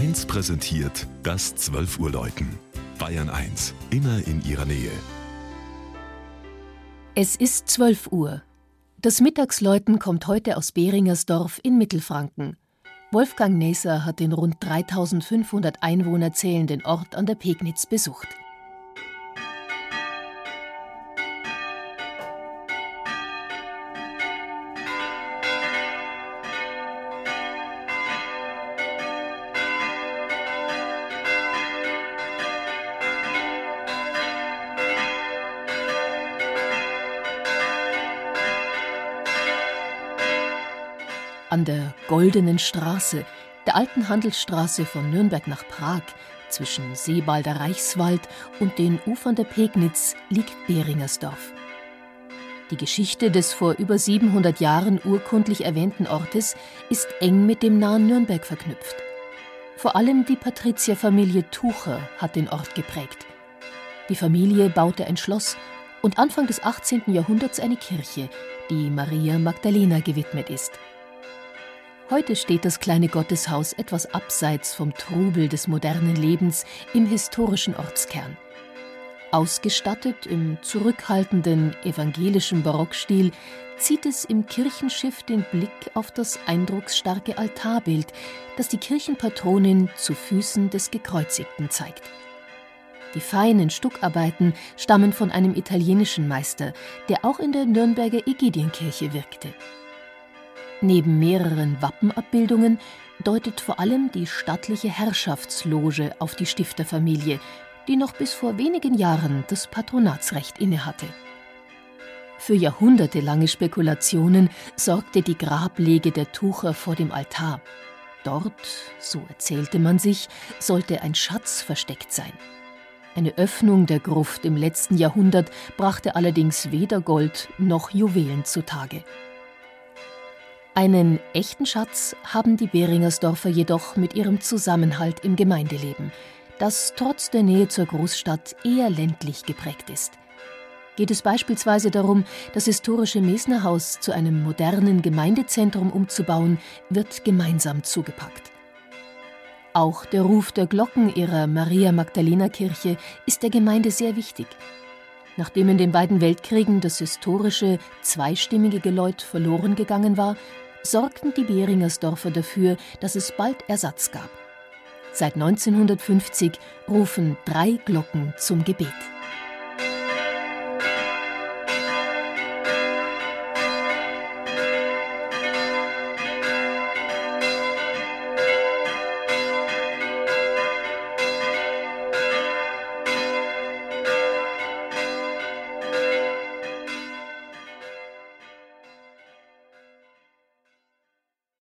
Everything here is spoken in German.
1 präsentiert das 12 Uhr Läuten. Bayern 1, immer in ihrer Nähe. Es ist 12 Uhr. Das Mittagsläuten kommt heute aus Beringersdorf in Mittelfranken. Wolfgang Näser hat den rund 3500 Einwohner zählenden Ort an der Pegnitz besucht. An der Goldenen Straße, der alten Handelsstraße von Nürnberg nach Prag, zwischen Seebalder Reichswald und den Ufern der Pegnitz, liegt Beringersdorf. Die Geschichte des vor über 700 Jahren urkundlich erwähnten Ortes ist eng mit dem nahen Nürnberg verknüpft. Vor allem die Patrizierfamilie Tucher hat den Ort geprägt. Die Familie baute ein Schloss und Anfang des 18. Jahrhunderts eine Kirche, die Maria Magdalena gewidmet ist. Heute steht das kleine Gotteshaus etwas abseits vom Trubel des modernen Lebens im historischen Ortskern. Ausgestattet im zurückhaltenden evangelischen Barockstil zieht es im Kirchenschiff den Blick auf das eindrucksstarke Altarbild, das die Kirchenpatronin zu Füßen des Gekreuzigten zeigt. Die feinen Stuckarbeiten stammen von einem italienischen Meister, der auch in der Nürnberger Egidienkirche wirkte. Neben mehreren Wappenabbildungen deutet vor allem die stattliche Herrschaftsloge auf die Stifterfamilie, die noch bis vor wenigen Jahren das Patronatsrecht innehatte. Für jahrhundertelange Spekulationen sorgte die Grablege der Tucher vor dem Altar. Dort, so erzählte man sich, sollte ein Schatz versteckt sein. Eine Öffnung der Gruft im letzten Jahrhundert brachte allerdings weder Gold noch Juwelen zutage. Einen echten Schatz haben die Beringersdorfer jedoch mit ihrem Zusammenhalt im Gemeindeleben, das trotz der Nähe zur Großstadt eher ländlich geprägt ist. Geht es beispielsweise darum, das historische Mesnerhaus zu einem modernen Gemeindezentrum umzubauen, wird gemeinsam zugepackt. Auch der Ruf der Glocken ihrer Maria Magdalena Kirche ist der Gemeinde sehr wichtig. Nachdem in den beiden Weltkriegen das historische, zweistimmige Geläut verloren gegangen war, sorgten die Beringersdorfer dafür, dass es bald Ersatz gab. Seit 1950 rufen drei Glocken zum Gebet.